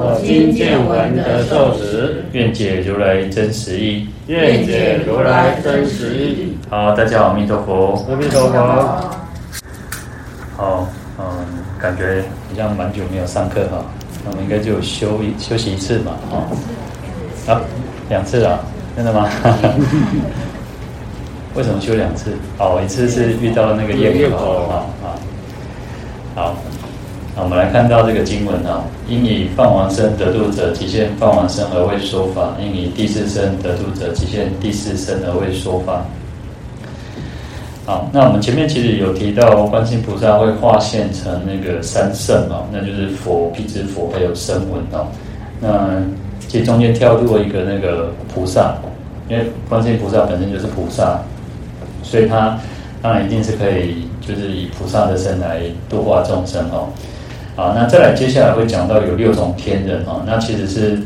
我今见闻得受持。愿解如来真实义。愿解如来真实义。好，大家好，阿弥陀佛。阿弥陀佛。好，嗯，感觉好像蛮久没有上课哈，那我们应该就休一休息一次嘛，啊，啊，两次啊，真的吗？为什么休两次？哦，一次是遇到那个业口啊啊，好，我们来看到这个经文啊，因以放王身得度者，即现放王身而为说法；因以第四身得度者，即现第四身而为说法。好，那我们前面其实有提到，观世音菩萨会化现成那个三圣哦，那就是佛、辟支佛还有声闻哦。那其实中间跳入了一个那个菩萨，因为观世音菩萨本身就是菩萨，所以他当然一定是可以，就是以菩萨的身来度化众生哦。好，那再来接下来会讲到有六种天人哦，那其实是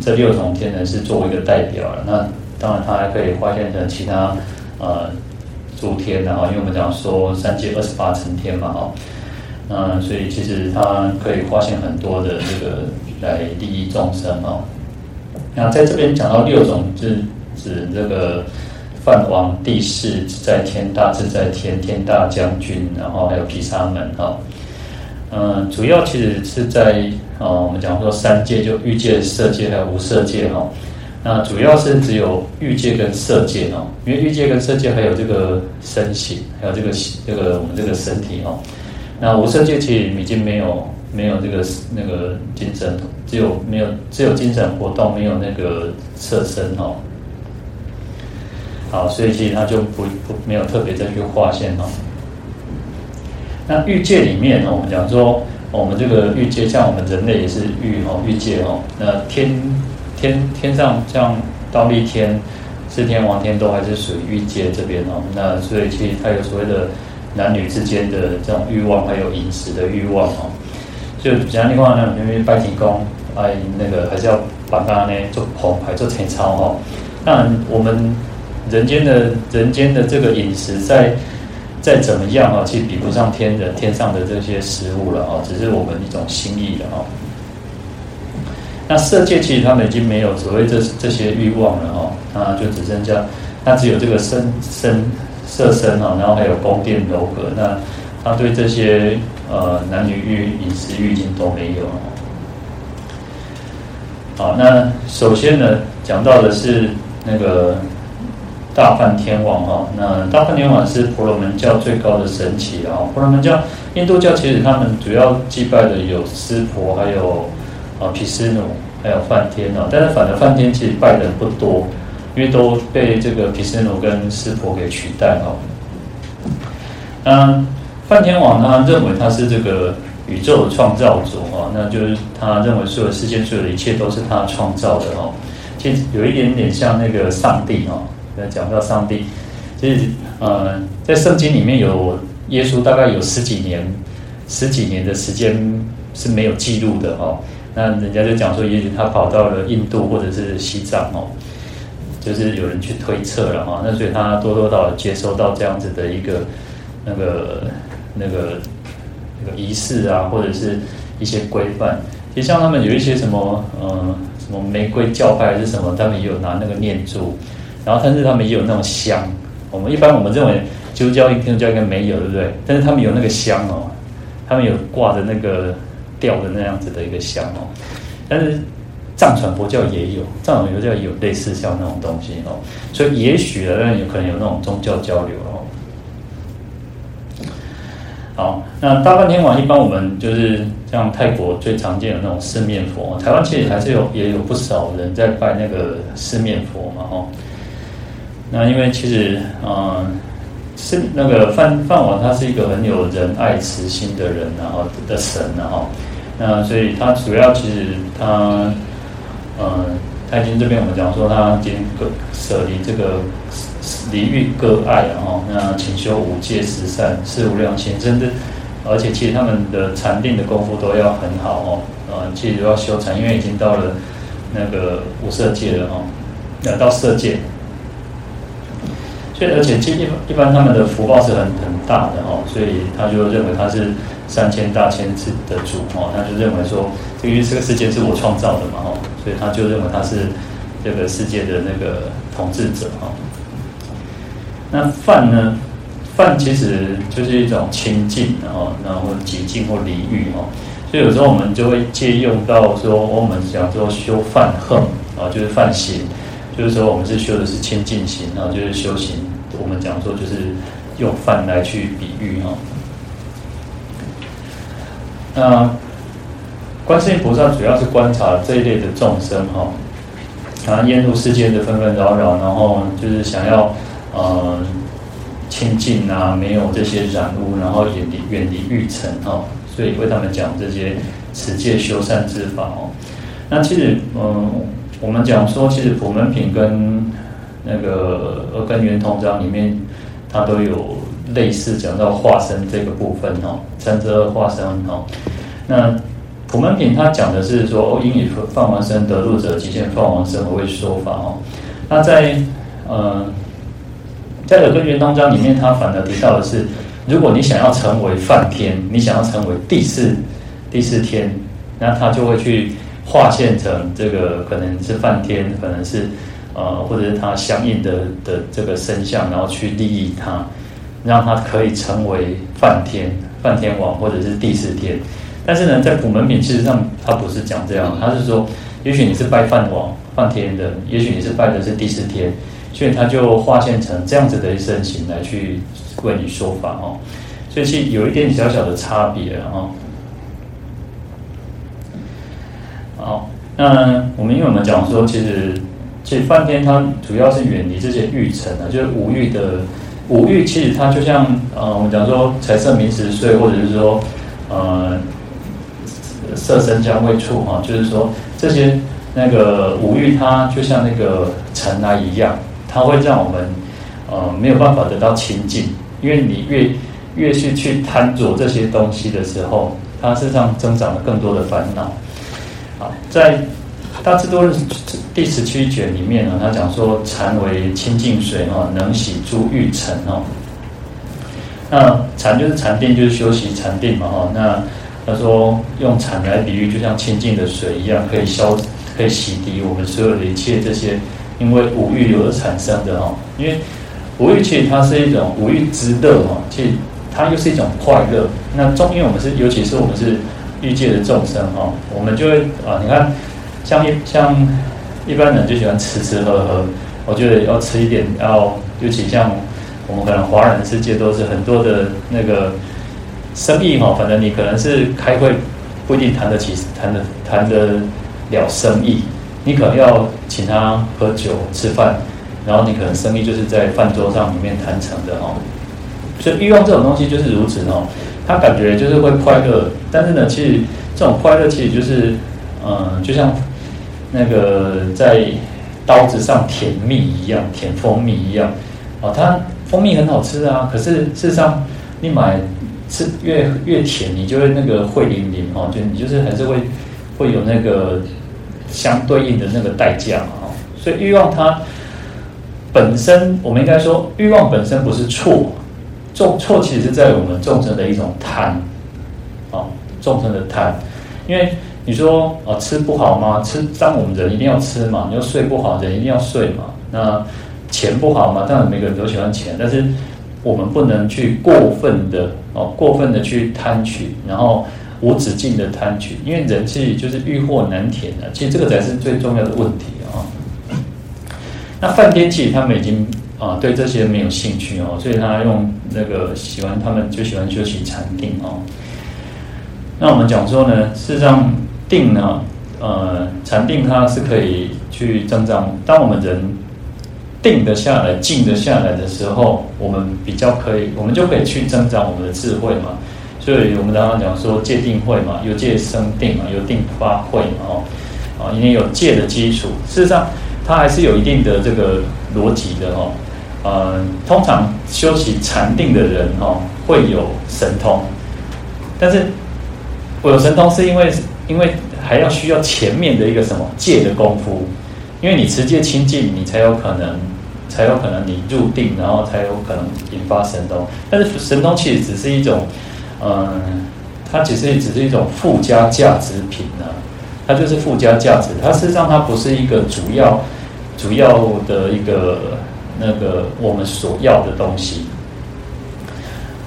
这六种天人是作为一个代表了。那当然他还可以化现成其他呃。诸天然后，因为我们讲说三界二十八层天嘛，哈，那所以其实它可以化现很多的这个来利益众生哦。那在这边讲到六种，就是指这个梵王、帝释、自在天、大自在天、天大将军，然后还有毗沙门哈。嗯，主要其实是在啊，我们讲说三界就欲界、色界还有无色界哈。那主要是只有欲界跟色界哦，因为欲界跟色界还有这个身形，还有这个这个我们这个身体哦。那无色界其实已经没有没有这个那个精神，只有没有只有精神活动，没有那个色身哦。好，所以其实他就不不没有特别再去划线哦。那欲界里面哦，我们讲说我们这个欲界，像我们人类也是欲哦，欲界哦，那天。天天上像忉利天、四天王天都还是属于欲界这边哦，那所以其实它有所谓的男女之间的这种欲望，还有饮食的欲望哦。就讲的话呢，因为拜天公哎，那个还是要把它呢做捧牌做前操哦。当然，我们人间的人间的这个饮食在再怎么样啊，其实比不上天人天上的这些食物了哦，只是我们一种心意了哦。那色界其实他们已经没有所谓这这些欲望了哦，那就只剩下，那只有这个身身色身哦，然后还有宫殿楼阁，那他对这些呃男女欲、饮食欲已经都没有了。好，那首先呢，讲到的是那个大梵天王哦，那大梵天王是婆罗门教最高的神祇啊，婆罗门教、印度教其实他们主要祭拜的有湿婆，还有。啊，毗湿奴还有梵天哦，但是反而梵天其实拜的人不多，因为都被这个毗湿奴跟湿婆给取代哦。嗯，梵天王他认为他是这个宇宙的创造主哦，那就是他认为所有世间所有的一切都是他创造的哦。其实有一点点像那个上帝哦，讲到上帝，其实呃，在圣经里面有耶稣大概有十几年十几年的时间是没有记录的哦。那人家就讲说，也许他跑到了印度或者是西藏哦，就是有人去推测了哈。那所以他多多少少接收到这样子的一个那个那个那个仪式啊，或者是一些规范。其实像他们有一些什么呃什么玫瑰教派还是什么，他们也有拿那个念珠，然后但是他们也有那种香。我们一般我们认为基督教、天主教应该没有，对不对？但是他们有那个香哦，他们有挂着那个。吊的那样子的一个香哦，但是藏传佛教也有，藏传佛教也有类似像那种东西哦，所以也许呢，有可能有那种宗教交流哦。好，那大梵天王一般我们就是像泰国最常见的那种四面佛，台湾其实还是有也有不少人在拜那个四面佛嘛哦。那因为其实嗯。是那个范范王，他是一个很有仁爱慈心的人，然后的神，然后那所以他主要其实他，呃，他已经这边我们讲说他已经个舍离这个离欲各爱然后那勤修五戒十善四无量心，甚至而且其实他们的禅定的功夫都要很好哦，呃，其实都要修禅，因为已经到了那个五色界了哦，那到色界。所以而且其实一一般他们的福报是很很大的哦，所以他就认为他是三千大千世的主哦，他就认为说，这个因为这个世界是我创造的嘛哦，所以他就认为他是这个世界的那个统治者哈。那梵呢？梵其实就是一种清净，然后然后极静或离欲哈。所以有时候我们就会借用到说，我们讲说修梵行啊，就是梵行，就是说我们是修的是清净行然后，就是修行。我们讲说就是用饭来去比喻哈。那观世音菩萨主要是观察这一类的众生哈，啊，厌恶世间的纷纷扰扰，然后就是想要呃清净啊，没有这些染污，然后远离远离欲尘哈，所以为他们讲这些持戒修善之法哦。那其实嗯、我们讲说，其实普门品跟那个《阿根源通章》里面，它都有类似讲到化身这个部分哦，三十二化身哦。那普门品它讲的是说，哦，应以放王身得入者，即现放王身而为说法哦。那在呃，在《阿根圆通章》里面，它反而提到的是，如果你想要成为梵天，你想要成为第四第四天，那他就会去化现成这个，可能是梵天，可能是。呃，或者是他相应的的这个身相，然后去利益他，让他可以成为梵天、梵天王，或者是第四天。但是呢，在古门品，事实上他不是讲这样，他是说，也许你是拜梵王、梵天的，也许你是拜的是第四天，所以他就化现成这样子的一身形来去为你说法哦。所以其实有一点小小的差别哦。好，那我们因为我们讲说，其实。其实梵天它主要是远离这些欲尘啊，就是五欲的五欲，其实它就像呃，我们讲说财色名食睡，或者是说呃色身香味触哈，就是说这些那个五欲，它就像那个尘埃一样，它会让我们呃没有办法得到清净，因为你越越是去贪着这些东西的时候，它身上增长了更多的烦恼。好，在。大智度论第十七卷里面呢，他讲说禅为清净水哦，能洗诸欲尘哦。那禅就是禅定，就是修习禅定嘛哈。那他说用禅来比喻，就像清净的水一样，可以消，可以洗涤我们所有的一切这些因为五欲而产生的哈。因为五欲其实它是一种五欲之乐哈，其实它又是一种快乐。那中，因为我们是，尤其是我们是欲界的众生哈，我们就会啊，你看。像一像一般人就喜欢吃吃喝喝，我觉得要吃一点，要尤其像我们可能华人世界都是很多的那个生意哈，反正你可能是开会不一定谈得起，谈得谈得了生意，你可能要请他喝酒吃饭，然后你可能生意就是在饭桌上里面谈成的哈，所以欲望这种东西就是如此哦，他感觉就是会快乐，但是呢，其实这种快乐其实就是嗯，就像。那个在刀子上舔蜜一样，舔蜂蜜一样，哦，它蜂蜜很好吃啊。可是事实上，你买吃越越甜，你就会那个会淋淋哦，就你就是还是会会有那个相对应的那个代价嘛。哦，所以欲望它本身，我们应该说欲望本身不是错，重错其实是在我们众生的一种贪，哦，众生的贪，因为。你说啊，吃不好吗？吃，当我们人一定要吃嘛。你说睡不好，人一定要睡嘛。那钱不好嘛？当然每个人都喜欢钱，但是我们不能去过分的哦，过分的去贪取，然后无止境的贪取，因为人其实就是欲壑难填的。其实这个才是最重要的问题啊。那梵天其实他们已经啊对这些没有兴趣哦，所以他用那个喜欢他们就喜欢修习禅定哦。那我们讲说呢，事实上。定呢，呃，禅定它是可以去增长。当我们人定得下来、静得下来的时候，我们比较可以，我们就可以去增长我们的智慧嘛。所以我们刚刚讲说戒定慧嘛，有戒生定嘛，有定发慧嘛。哦，啊，因为有戒的基础。事实上，它还是有一定的这个逻辑的哦。呃，通常修习禅定的人哦，会有神通，但是我有神通是因为因为还要需要前面的一个什么戒的功夫，因为你持戒清净，你才有可能才有可能你入定，然后才有可能引发神通。但是神通其实只是一种，嗯、它其实只是一种附加价值品呢、啊，它就是附加价值，它事实上它不是一个主要主要的一个。那个我们所要的东西，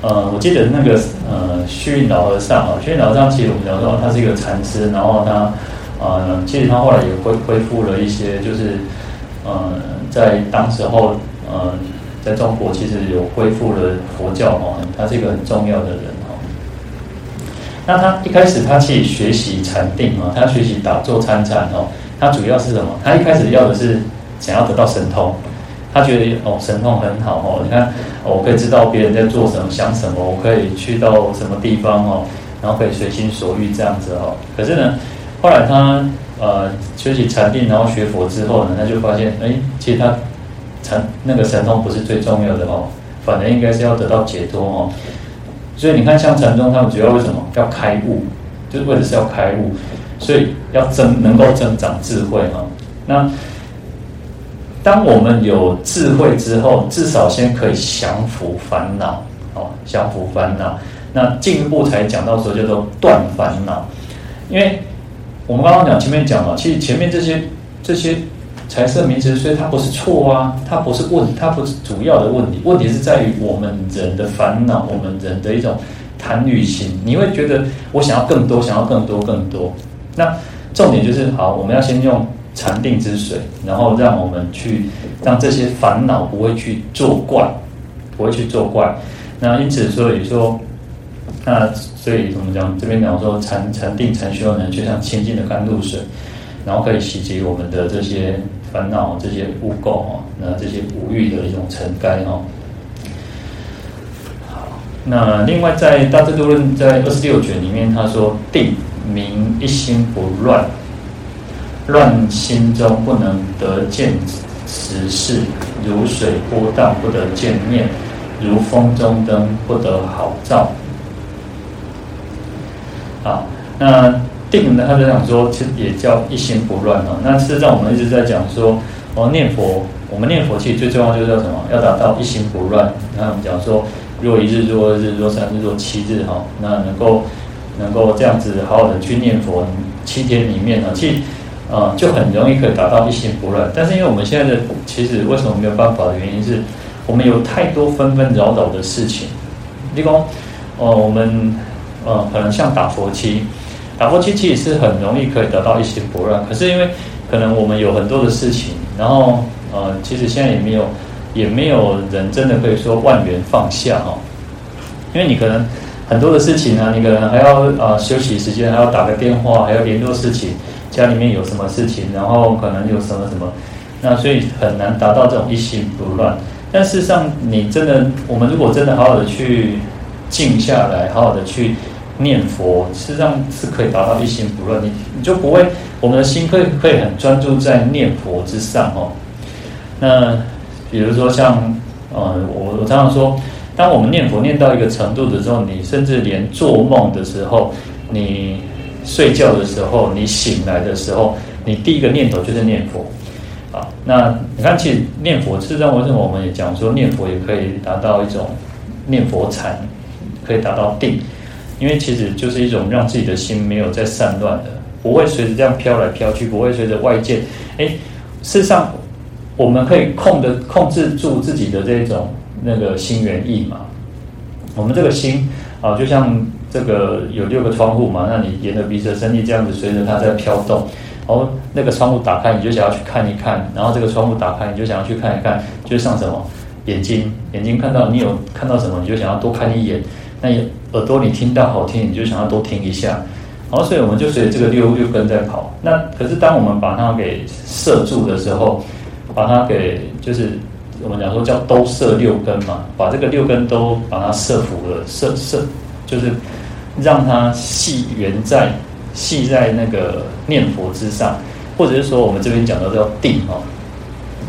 呃，我记得那个呃虚云老和尚啊，虚云老和尚其实我们聊到他是一个禅师，然后他呃，其实他后来也恢恢复了一些，就是呃，在当时候呃，在中国其实有恢复了佛教哦，他是一个很重要的人哦。那他一开始他去学习禅定啊，他学习打坐参禅哦，他主要是什么？他一开始要的是想要得到神通。他觉得哦，神通很好哦，你看，我可以知道别人在做什么、想什么，我可以去到什么地方哦，然后可以随心所欲这样子哦。可是呢，后来他呃学习禅定，然后学佛之后呢，他就发现，哎，其实他禅那个神通不是最重要的哦，反而应该是要得到解脱哦。所以你看，像禅宗他们主要为什么要开悟，就是为的是要开悟，所以要增能够增长智慧哈。那当我们有智慧之后，至少先可以降服烦恼，哦，降服烦恼。那进一步才讲到说叫做断烦恼，因为我们刚刚讲前面讲了，其实前面这些这些财色名食，所以它不是错啊，它不是问，它不是主要的问题，问题是在于我们人的烦恼，我们人的一种贪欲心。你会觉得我想要更多，想要更多，更多。那重点就是好，我们要先用。禅定之水，然后让我们去让这些烦恼不会去作怪，不会去作怪。那因此所以说，那所以怎么讲？这边讲说禅禅定禅修呢，就像清净的甘露水，然后可以洗涤我们的这些烦恼、这些污垢哦，那这些五欲的一种尘埃哦。好，那另外在《大智度论》在二十六卷里面，他说定名一心不乱。乱心中不能得见实事，如水波荡不得见面，如风中灯不得好照。好，那定呢？他就讲说，其实也叫一心不乱哦。那事实上，我们一直在讲说，哦，念佛，我们念佛其实最重要就是要什么？要达到一心不乱。那我们讲说，若一日，若二日，若三日，若七日，哈，那能够能够这样子好好的去念佛，七天里面呢，其实。啊、就很容易可以达到一心不乱。但是因为我们现在的其实为什么没有办法的原因是，我们有太多纷纷扰扰的事情。例如，哦，我们呃可能像打佛七，打佛七其实是很容易可以得到一心不乱。可是因为可能我们有很多的事情，然后呃其实现在也没有也没有人真的可以说万缘放下哈、哦。因为你可能很多的事情呢，你可能还要、呃、休息时间，还要打个电话，还要联络事情。家里面有什么事情，然后可能有什么什么，那所以很难达到这种一心不乱。但事实上，你真的，我们如果真的好好的去静下来，好好的去念佛，事实上是可以达到一心不乱。你你就不会，我们的心可以可以很专注在念佛之上哦。那比如说像，呃，我我常常说，当我们念佛念到一个程度的时候，你甚至连做梦的时候，你。睡觉的时候，你醒来的时候，你第一个念头就是念佛，啊，那你看，其实念佛，事实上为什么我们也讲说念佛也可以达到一种念佛禅，可以达到定，因为其实就是一种让自己的心没有在散乱的，不会随着这样飘来飘去，不会随着外界，哎，事实上我们可以控的控制住自己的这种那个心猿意马，我们这个心啊，就像。这个有六个窗户嘛？那你沿着鼻子的身意这样子随着它在飘动，然后那个窗户打开，你就想要去看一看；然后这个窗户打开，你就想要去看一看。就像什么眼睛，眼睛看到你有看到什么，你就想要多看一眼。那耳朵你听到好听，你就想要多听一下。然后所以我们就随着这个六六根在跑。那可是当我们把它给摄住的时候，把它给就是我们讲说叫都摄六根嘛，把这个六根都把它摄服了，摄摄就是。让它系缘在系在那个念佛之上，或者是说我们这边讲的叫定哦，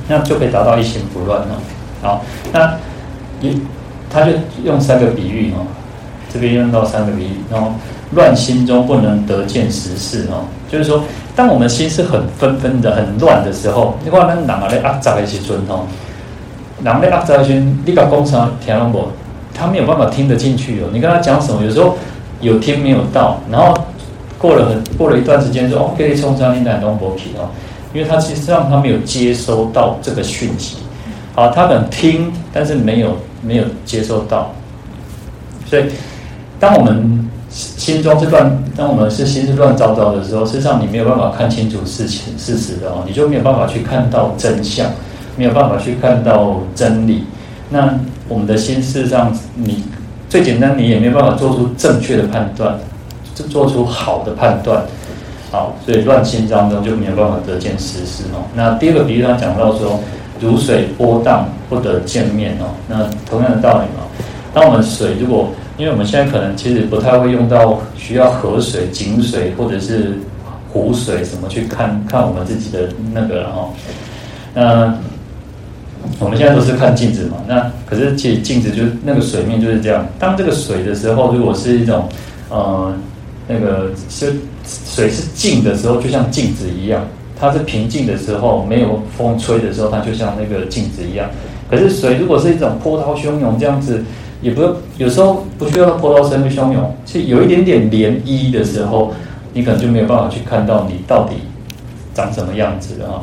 那就可以达到一心不乱哦。好，那一他就用三个比喻哦，这边用到三个比喻，然后乱心中不能得见实事哦，就是说，当我们心是很纷纷的、很乱的时候，你看那哪来阿杂的时阵哦，哪来阿杂的时阵，你把工厂听了不？他没有办法听得进去哦。你跟他讲什么，有时候有听没有到，然后过了很过了一段时间说 OK，冲上你奶东伯皮哦，因为他其实上他没有接收到这个讯息，好，他可能听，但是没有没有接收到，所以当我们心中是乱，当我们是心是乱糟糟的时候，事实上你没有办法看清楚事情事实的哦，你就没有办法去看到真相，没有办法去看到真理，那。我们的心事实上，你最简单，你也没办法做出正确的判断，就做出好的判断。好，所以乱心当中就没有办法得见实事哦。那第二个比喻，他讲到说，如水波荡不得见面哦。那同样的道理嘛，当我们水如果，因为我们现在可能其实不太会用到需要河水、井水或者是湖水什么去看看我们自己的那个哦，那。我们现在都是看镜子嘛，那可是其实镜子就那个水面就是这样。当这个水的时候，如果是一种呃那个是水是静的时候，就像镜子一样；它是平静的时候，没有风吹的时候，它就像那个镜子一样。可是水如果是一种波涛汹涌这样子，也不有时候不需要波涛声的汹涌，是有一点点涟漪的时候，你可能就没有办法去看到你到底长什么样子啊。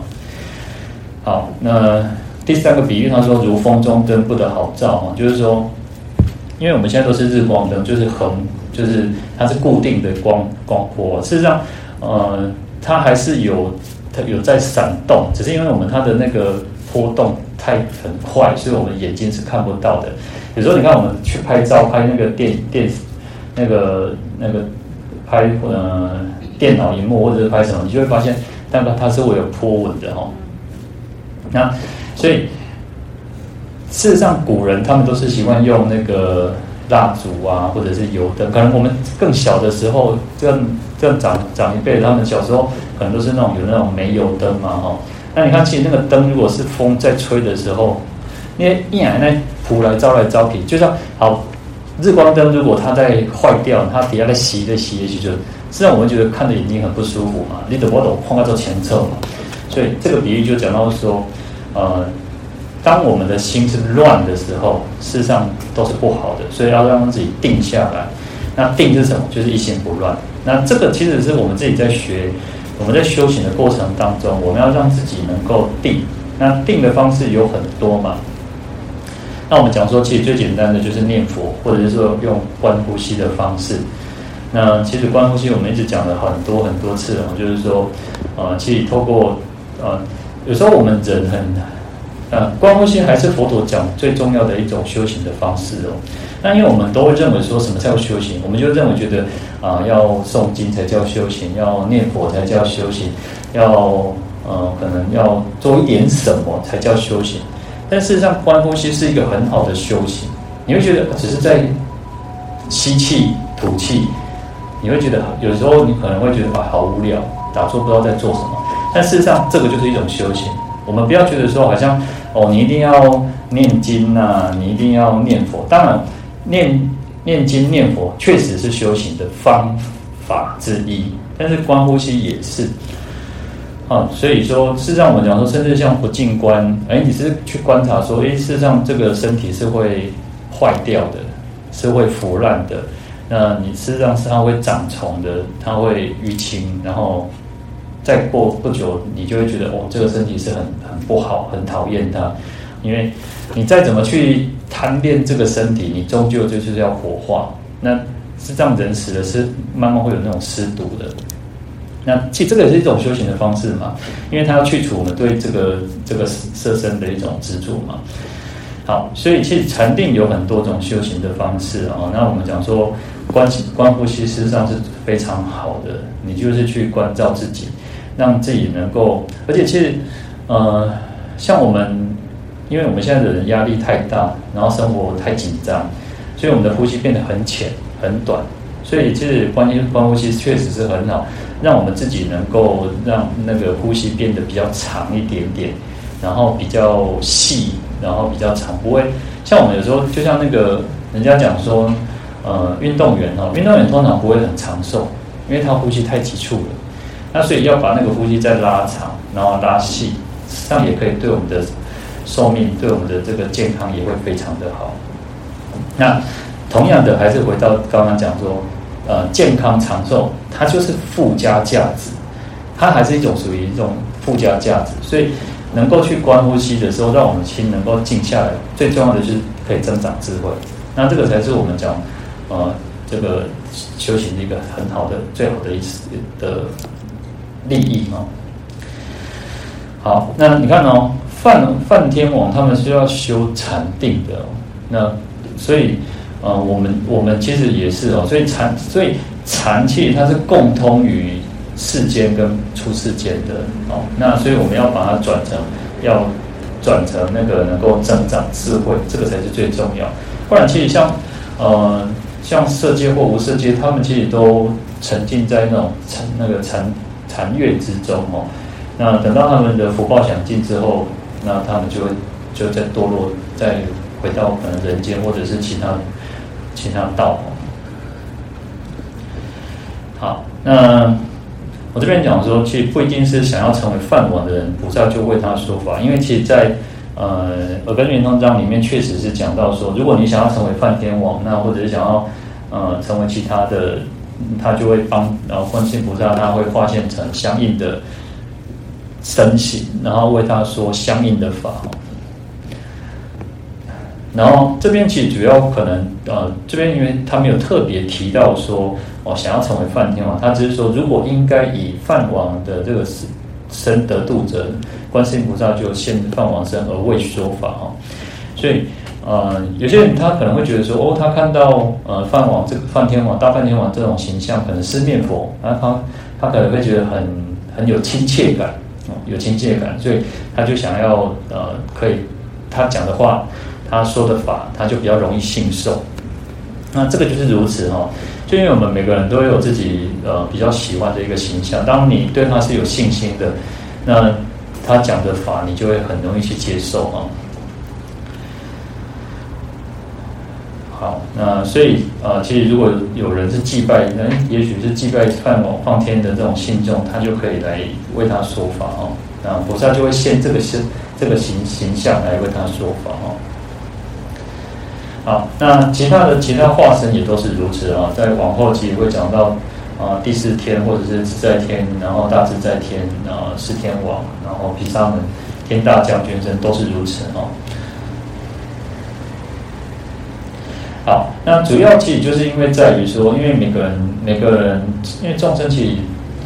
好，那。第三个比喻，他说如风中灯不得好照啊，就是说，因为我们现在都是日光灯，就是横，就是它是固定的光光波。事实上，呃，它还是有它有在闪动，只是因为我们它的那个波动太很快，所以我们眼睛是看不到的。有时候你看我们去拍照，拍那个电电那个那个拍呃电脑荧幕或者是拍什么，你就会发现，但它它是会有波纹的哦。那所以，事实上，古人他们都是习惯用那个蜡烛啊，或者是油灯。可能我们更小的时候，这样这样长长一辈，他们小时候可能都是那种有那种煤油灯嘛，哈。那你看，其实那个灯如果是风在吹的时候，因为一眼那扑来招来招去，就像好日光灯，如果它在坏掉，它底下在熄的熄的熄，就实际上我们觉得看的眼睛很不舒服嘛。你懂不懂？碰到这前侧嘛。所以这个比喻就讲到说。呃，当我们的心是乱的时候，事实上都是不好的，所以要让自己定下来。那定是什么？就是一心不乱。那这个其实是我们自己在学，我们在修行的过程当中，我们要让自己能够定。那定的方式有很多嘛。那我们讲说，其实最简单的就是念佛，或者是说用观呼吸的方式。那其实观呼吸，我们一直讲了很多很多次了，就是说，呃，其实透过呃。有时候我们人很难，呃，观呼吸还是佛陀讲最重要的一种修行的方式哦。那因为我们都会认为说什么叫修行，我们就认为觉得啊、要诵经才叫修行，要念佛才叫修行，要呃，可能要做一点什么才叫修行。但事实上，观呼吸是一个很好的修行。你会觉得只是在吸气吐气，你会觉得有时候你可能会觉得啊，好无聊，打坐不知道在做什么。但事实上，这个就是一种修行。我们不要觉得说，好像哦，你一定要念经啊，你一定要念佛。当然，念念经念佛确实是修行的方法之一，但是观呼吸也是。啊，所以说，事实上我们讲说，甚至像不净观，哎，你是去观察说，哎，事实上这个身体是会坏掉的，是会腐烂的。那你事实上是它会长虫的，它会淤青，然后。再过不久，你就会觉得哦，这个身体是很很不好，很讨厌它，因为你再怎么去贪恋这个身体，你终究就是要火化。那是这样，人死的是慢慢会有那种尸毒的。那其实这个也是一种修行的方式嘛，因为它要去除我们对这个这个色身的一种执着嘛。好，所以其实禅定有很多种修行的方式啊。那我们讲说观观呼吸，事实上是非常好的，你就是去关照自己。让自己能够，而且其实，呃，像我们，因为我们现在的人压力太大，然后生活太紧张，所以我们的呼吸变得很浅、很短。所以其实观音观呼吸确实是很好，让我们自己能够让那个呼吸变得比较长一点点，然后比较细，然后比较长，不会像我们有时候就像那个人家讲说，呃，运动员哦，运动员通常不会很长寿，因为他呼吸太急促了。那所以要把那个呼吸再拉长，然后拉细，这样也可以对我们的寿命，对我们的这个健康也会非常的好。那同样的，还是回到刚刚讲说，呃，健康长寿，它就是附加价值，它还是一种属于一种附加价值。所以能够去观呼吸的时候，让我们心能够静下来，最重要的就是可以增长智慧。那这个才是我们讲，呃，这个修行的一个很好的、最好的意思的。利益哦，好，那你看哦，梵梵天王他们是要修禅定的，那所以呃，我们我们其实也是哦，所以禅所以禅气它是共通于世间跟出世间的哦，那所以我们要把它转成要转成那个能够增长智慧，这个才是最重要。不然其实像呃像色界或无色界，他们其实都沉浸在那种禅那个禅。禅悦之中哦，那等到他们的福报享尽之后，那他们就会就再堕落，再回到可能人间或者是其他其他道。好，那我这边讲说，其实不一定是想要成为梵王的人，菩萨就为他说法，因为其实在，呃《耳根圆通章》里面确实是讲到说，如果你想要成为梵天王，那或者是想要呃成为其他的。他就会帮，然后观世音菩萨他会化现成相应的身形，然后为他说相应的法。然后这边其实主要可能，呃，这边因为他没有特别提到说，哦，想要成为梵天王，他只是说，如果应该以梵王的这个身得度者，观世音菩萨就现梵王身而为说法哦，所以。呃，有些人他可能会觉得说，哦，他看到呃梵王这个梵天王、大梵天王这种形象，可能是面佛，然后他他可能会觉得很很有亲切感，哦，有亲切感，所以他就想要呃可以他讲的话，他说的法，他就比较容易信受。那这个就是如此哈，就因为我们每个人都有自己呃比较喜欢的一个形象，当你对他是有信心的，那他讲的法，你就会很容易去接受啊。好，那所以呃，其实如果有人是祭拜，那也许是祭拜梵王、梵天的这种信众，他就可以来为他说法哦。那菩萨就会现这个形这个形形象来为他说法哦。好，那其他的其他化身也都是如此啊。在往后其实会讲到啊，第四天或者是自在天，然后大自在天啊，四天王，然后毗沙门天大将军身都是如此哦。好，那主要其实就是因为在于说，因为每个人每个人，因为众生其实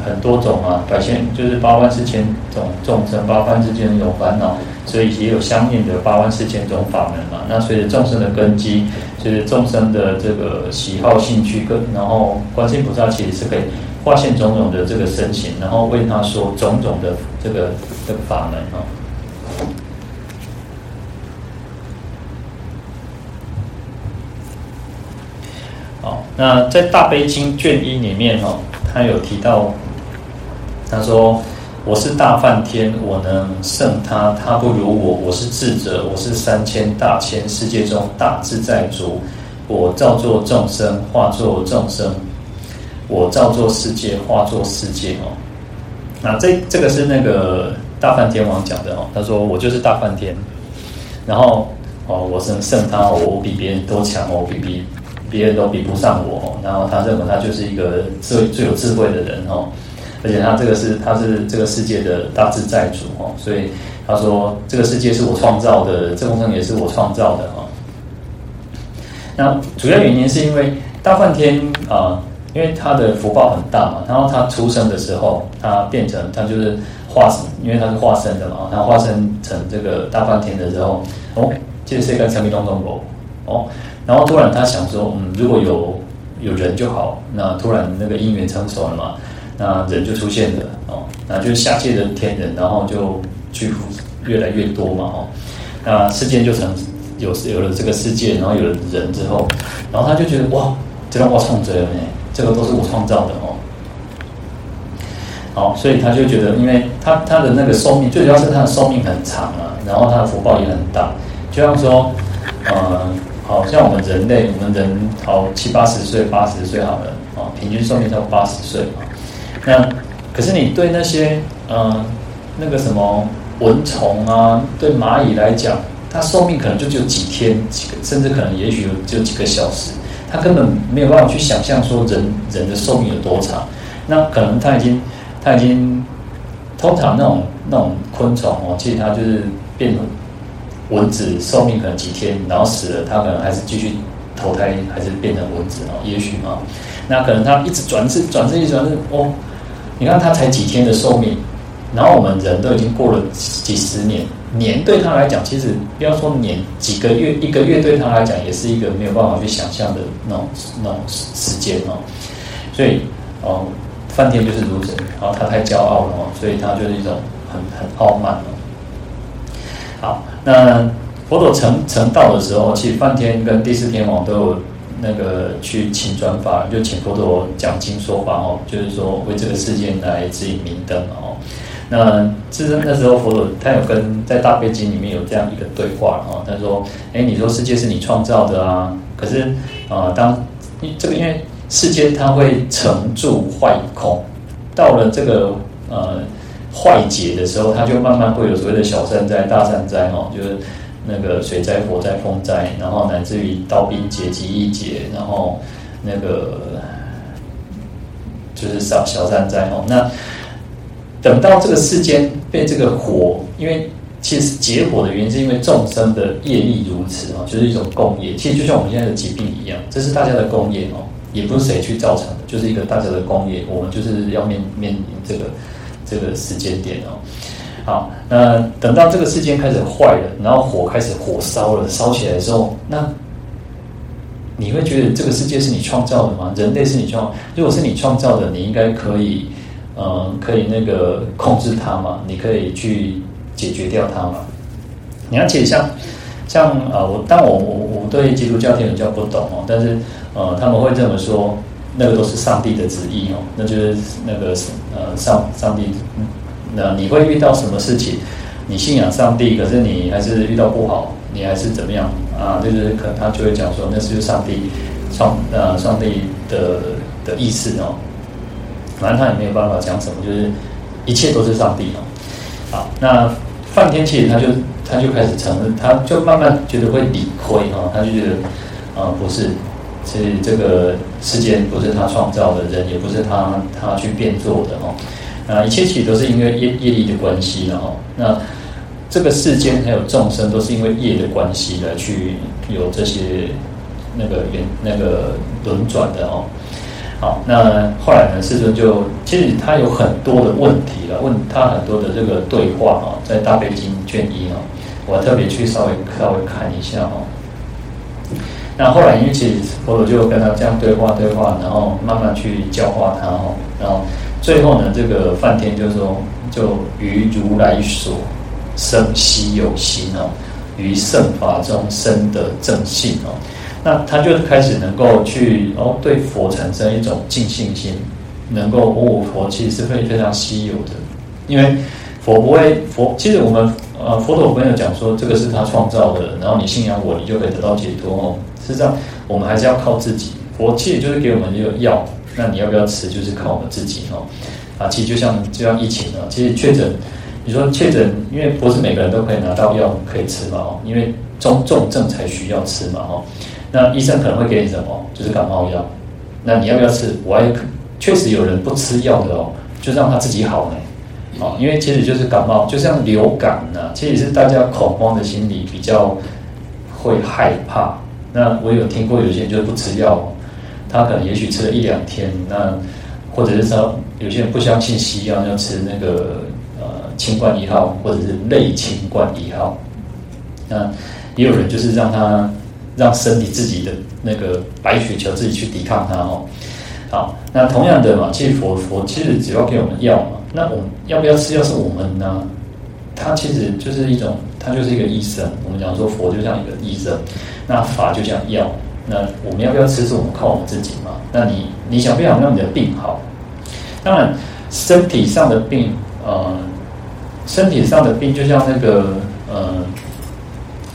很多种啊，百千就是八万四千种众生，八万四千种烦恼，所以也有相应的八万四千种法门嘛。那随着众生的根基，就是众生的这个喜好兴趣，跟然后观世音菩萨其实是可以化现种种的这个身形，然后为他说种种的这个这个法门啊。那在大悲经卷一里面哈，他有提到，他说：“我是大梵天，我能胜他，他不如我。我是智者，我是三千大千世界中大自在主。我造作众生，化作众生；我造作世界，化作世界。”哦，那这这个是那个大梵天王讲的哦。他说：“我就是大梵天，然后哦，我能胜他，我比别人都强，我比比。”别人都比不上我，然后他认为他就是一个最最有智慧的人哦，而且他这个是他是这个世界的大自在主哦，所以他说这个世界是我创造的，这众生也是我创造的哦。那主要原因是因为大梵天啊，因为他的福报很大嘛，然后他出生的时候，他变成他就是化身，因为他是化身的嘛，他化身成这个大梵天的时候，哦，这是一个成名东东狗哦。然后突然他想说，嗯，如果有有人就好。那突然那个因缘成熟了嘛，那人就出现了哦，那就是下界的天人，然后就去越来越多嘛哦，那世间就成有有了这个世界，然后有了人之后，然后他就觉得哇，这让我创造的呢，这个都是我创造的哦。好，所以他就觉得，因为他他的那个寿命，最主要是他的寿命很长啊，然后他的福报也很大。就像说，呃，好像我们人类，我们人好七八十岁、八十岁好了，啊，平均寿命到八十岁嘛。那可是你对那些，呃，那个什么蚊虫啊，对蚂蚁来讲，它寿命可能就只有几天，几个，甚至可能也许有就几个小时，它根本没有办法去想象说人人的寿命有多长。那可能它已经。它已经通常那种那种昆虫哦，其实它就是变蚊子，寿命可能几天，然后死了，它可能还是继续投胎，还是变成蚊子哦，也许嘛。那可能它一直转世，转世一转世哦，你看它才几天的寿命，然后我们人都已经过了几十年，年对它来讲，其实不要说年，几个月，一个月对它来讲也是一个没有办法去想象的那种那种时间哦，所以哦。梵天就是如此，然后他太骄傲了哦，所以他就是一种很很傲慢哦。好，那佛陀成成道的时候，其实梵天跟第四天王都有那个去请转法，就请佛陀讲经说法哦，就是说为这个世界来指引明灯哦。那其实那时候佛陀他有跟在大悲经里面有这样一个对话哦，他说：哎，你说世界是你创造的啊，可是啊、呃，当这个因为。世间它会成住坏空，到了这个呃坏劫的时候，它就慢慢会有所谓的小善灾、大善灾哦，就是那个水灾、火灾、风灾，然后乃至于刀兵劫、疾疫劫，然后那个就是小小善灾哦。那等到这个世间被这个火，因为其实结火的原因是因为众生的业力如此哦，就是一种共业。其实就像我们现在的疾病一样，这是大家的共业哦。也不是谁去造成的，就是一个大家的共业，我们就是要面面临这个这个时间点哦。好，那等到这个世间开始坏了，然后火开始火烧了，烧起来的时候，那你会觉得这个世界是你创造的吗？人类是你创？如果是你创造的，你应该可以，呃，可以那个控制它嘛？你可以去解决掉它嘛？你要解像像啊，我但我我我对基督教天主教不懂哦，但是。呃，他们会这么说，那个都是上帝的旨意哦，那就是那个呃上上帝，那你会遇到什么事情？你信仰上帝，可是你还是遇到不好，你还是怎么样啊？就是可能他就会讲说，那是上帝创呃上帝的的意思哦。反正他也没有办法讲什么，就是一切都是上帝哦。好，那梵天其实他就他就开始承认，他就慢慢觉得会理亏哦，他就觉得啊、不是。是这个世间不是他创造的，人也不是他他去变做的哦。那一切其实都是因为业业力的关系的哦。那这个世间还有众生都是因为业的关系来去有这些那个缘那个轮转的哦。好，那后来呢，世尊就其实他有很多的问题了，问他很多的这个对话哦，在大悲经卷一哦，我特别去稍微稍微看一下哦。那后来，因为其实佛陀就跟他这样对话对话，然后慢慢去教化他哦，然后最后呢，这个梵天就说，就于如来所生稀有心哦，于圣法中生得正信哦，那他就开始能够去哦，对佛产生一种敬信心，能够哦，佛其实是非非常稀有的，因为佛不会佛，其实我们呃佛陀没有讲说这个是他创造的，然后你信仰我，你就可以得到解脱哦。实际上，我们还是要靠自己。佛其实就是给我们一个药，那你要不要吃，就是靠我们自己哦。啊，其实就像就像疫情啊，其实确诊，你说确诊，因为不是每个人都可以拿到药可以吃嘛哦，因为中重症才需要吃嘛哦。那医生可能会给你什么？就是感冒药。那你要不要吃？我还确实有人不吃药的哦，就让他自己好呢。哦，因为其实就是感冒，就像流感呢，其实是大家恐慌的心理比较会害怕。那我有听过有些人就是不吃药，他可能也许吃了一两天，那或者是说有些人不相信西药，要吃那个呃清冠一号或者是类清冠一号，那也有人就是让他让身体自己的那个白血球自己去抵抗它哦。好，那同样的嘛，其实佛佛其实只要给我们药嘛，那我们要不要吃药是我们呢？他其实就是一种，他就是一个医生。我们讲说佛就像一个医生。那法就像药，那我们要不要吃？是我们靠我们自己嘛？那你你想不想让你的病好？当然，身体上的病，呃，身体上的病就像那个，呃，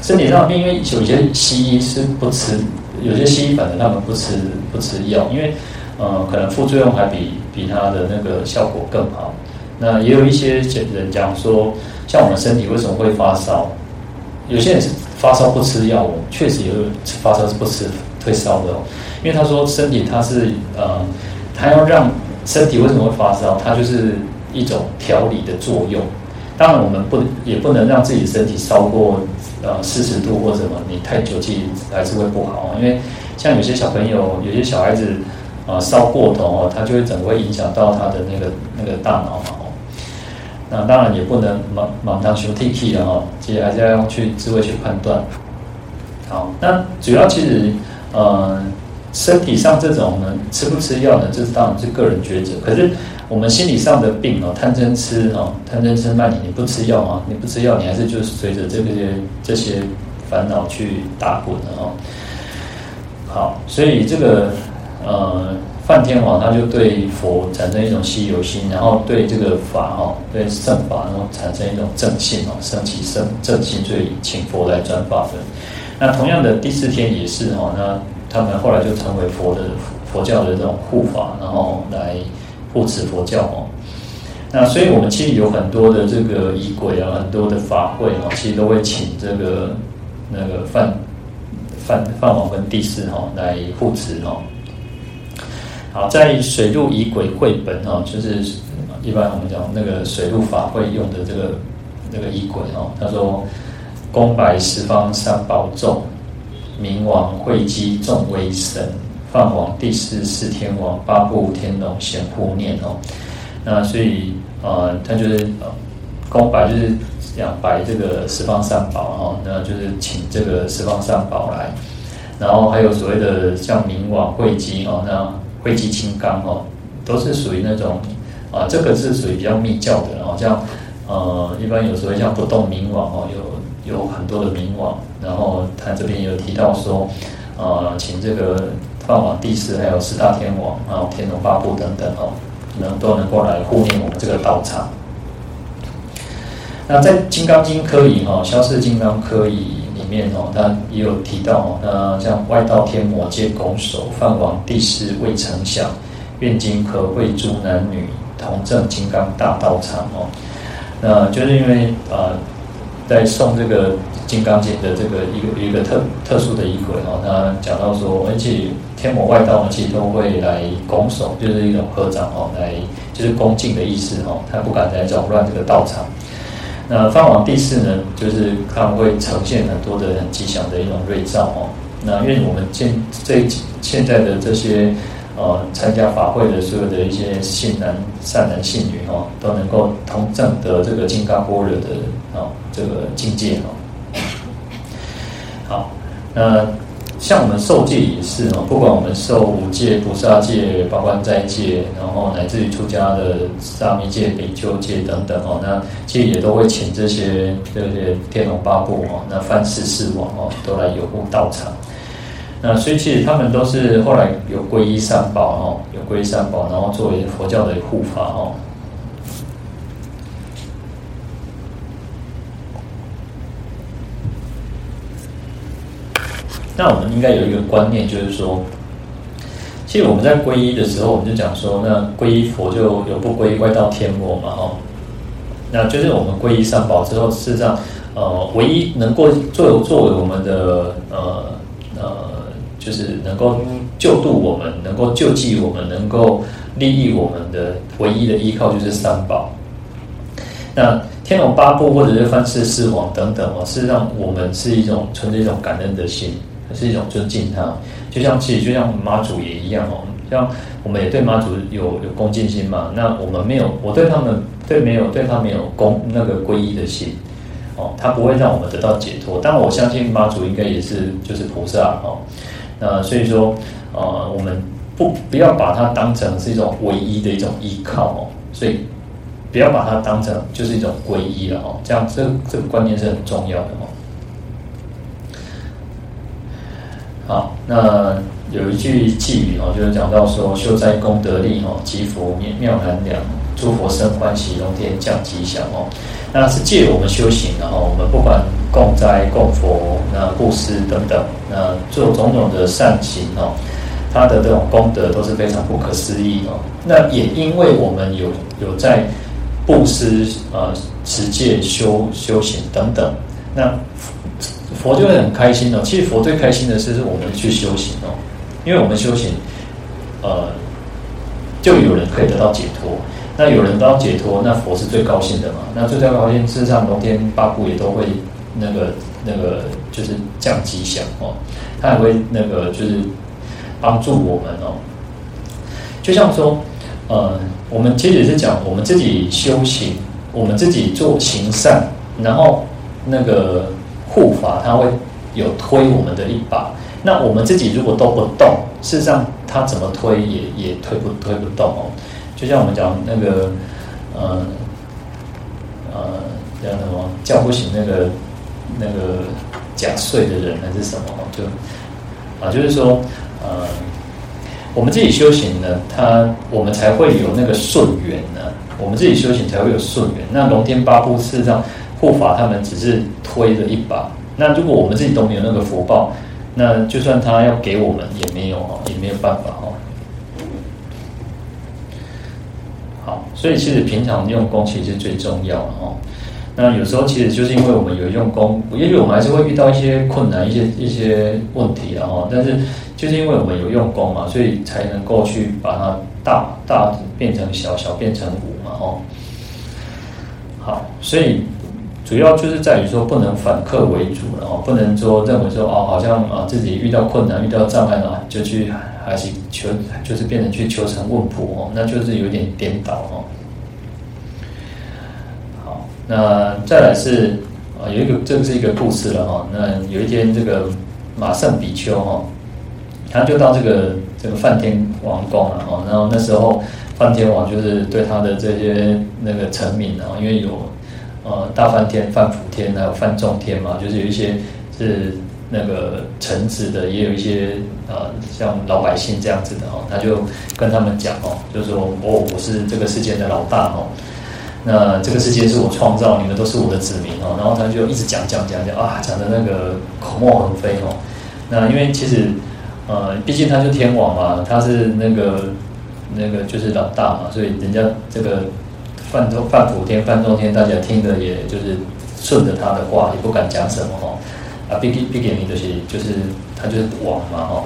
身体上的病，因为有些西医是不吃，有些西医反正他们不吃不吃药，因为呃，可能副作用还比比它的那个效果更好。那也有一些人讲说，像我们身体为什么会发烧？有些人是发烧不吃药，确实有发烧是不吃退烧的哦。因为他说身体它是呃，他要让身体为什么会发烧？它就是一种调理的作用。当然我们不也不能让自己身体烧过呃四十度或什么，你太久气还是会不好。因为像有些小朋友，有些小孩子啊烧过头哦，他就会整个会影响到他的那个那个大脑嘛。那当然也不能盲盲当熊 T K 的哈，其实还是要用去智慧去判断。好，那主要其实呃身体上这种呢，吃不吃药呢，这是当然是个人抉择。可是我们心理上的病哦，贪嗔痴哦，贪嗔痴慢你，你不吃药啊，你不吃药，你还是就是随着这些这些烦恼去打滚的哦。好，所以这个呃。梵天王他就对佛产生一种稀有心，然后对这个法哈，对圣法，然后产生一种正信哦，升起正正信，所以请佛来转法轮。那同样的第四天也是哈，那他们后来就成为佛的佛教的这种护法，然后来护持佛教哦。那所以我们其实有很多的这个仪轨啊，很多的法会哦，其实都会请这个那个梵梵梵王跟帝释哈来护持哦。好，在水陆仪轨绘本哈，就是一般我们讲那个水陆法会用的这个那个仪轨哦。他说：“恭白十方三宝众，明王会稽众威神，梵王第四四天王，八部天龙咸护念哦。”那所以呃，他就是呃，恭白就是讲白这个十方三宝哈，那就是请这个十方三宝来，然后还有所谓的像明王慧积哦，那。慧积金刚哦，都是属于那种啊，这个是属于比较密教的哦，像呃，一般有时候像不动明王哦，有有很多的明王，然后他这边有提到说，呃，请这个梵王帝师还有四大天王，然后天龙八部等等哦，能都能够来护念我们这个道场。那在《金刚经》科仪哈，消逝金刚科仪。面哦，他也有提到哦，那像外道天魔皆拱手，梵王帝释未曾想，愿今可会诸男女同证金刚大道场哦。那就是因为呃，在诵这个《金刚经》的这个一个一个特特殊的仪轨哦，他讲到说，而且天魔外道呢，其实都会来拱手，就是一种合掌哦，来就是恭敬的意思哦，他不敢来扰乱这个道场。那梵王帝释呢，就是他们会呈现很多的很吉祥的一种瑞兆哦。那因为我们现这现在的这些呃参加法会的所有的一些信男善男信女哦，都能够同证得这个金刚般若的哦这个境界哦。好，那。像我们受戒也是哦，不管我们受五戒、菩萨戒、八关斋戒，然后乃至于出家的沙弥戒、比丘戒等等哦，那其实也都会请这些这些天龙八部哦，那梵世四王哦，都来有护道场。那所以其实他们都是后来有皈依三宝哦，有皈依三宝，然后作为佛教的护法哦。那我们应该有一个观念，就是说，其实我们在皈依的时候，我们就讲说，那皈依佛就有不皈依外道天魔嘛，哦，那就是我们皈依三宝之后，事实上，呃，唯一能够作作为我们的呃呃，就是能够救度我们、能够救济我们、能够利益我们的唯一的依靠，就是三宝。那天龙八部或者是梵世四王等等哦，事实上我们是一种存着一种感恩的心。是一种尊敬他，就像其实就像妈祖也一样哦，像我们也对妈祖有有恭敬心嘛。那我们没有，我对他们对没有对他没有恭那个皈依的心哦，他不会让我们得到解脱。但我相信妈祖应该也是就是菩萨哦。那所以说呃，我们不不要把它当成是一种唯一的一种依靠哦，所以不要把它当成就是一种皈依了哦。这样这这个观念是很重要的哦。好，那有一句偈语哦，就是讲到说，秀哉功德力哦，积福妙妙难量，诸佛生欢喜，龙天降吉祥哦。那是借我们修行，然后我们不管供斋、供佛、那布施等等，那做种种的善行哦，他的这种功德都是非常不可思议哦。那也因为我们有有在布施、呃、持戒、修修行等等，那佛就会很开心哦。其实佛最开心的是是我们去修行哦，因为我们修行，呃，就有人可以得到解脱。那有人得到解脱，那佛是最高兴的嘛？那最高兴，事实上龙天八部也都会那个那个就是降吉祥哦，他也会那个就是帮助我们哦。就像说，呃，我们其实也是讲我们自己修行，我们自己做行善，然后那个护法他会有推我们的一把。那我们自己如果都不动，事实上他怎么推也也推不推不动哦。就像我们讲那个，呃，呃，叫什么叫不醒那个那个假睡的人还是什么？就啊，就是说，呃，我们自己修行呢，他我们才会有那个顺缘呢。我们自己修行才会有顺缘。那龙天八部事实上护法他们只是推了一把。那如果我们自己都没有那个福报，那就算他要给我们也没有哦，也没有办法哦。好，所以其实平常用功其实最重要哦。那有时候其实就是因为我们有用功，也许我们还是会遇到一些困难、一些一些问题的哦。但是就是因为我们有用功嘛，所以才能够去把它大大变成小，小变成五嘛哦。好，所以主要就是在于说不能反客为主了哦，不能说认为说哦，好像啊自己遇到困难、遇到障碍了就去。还是求，就是变成去求神问卜哦，那就是有点颠倒哦。好，那再来是啊，有一个这是一个故事了哈。那有一天，这个马胜比丘哈，他就到这个这个梵天王宫了哈。然后那时候梵天王就是对他的这些那个臣民啊，因为有呃大梵天、梵辅天还有梵众天嘛，就是有一些是。那个臣子的也有一些呃，像老百姓这样子的哦，他就跟他们讲哦，就说哦，我是这个世界的老大哦，那这个世界是我创造，你们都是我的子民哦，然后他就一直讲讲讲讲啊，讲的那个口沫横飞哦。那因为其实呃，毕竟他是天王嘛，他是那个那个就是老大嘛，所以人家这个梵众梵辅天、梵众天，大家听的也就是顺着他的话，也不敢讲什么哦。啊，毕竟毕竟你就是就是他就是王嘛，哈。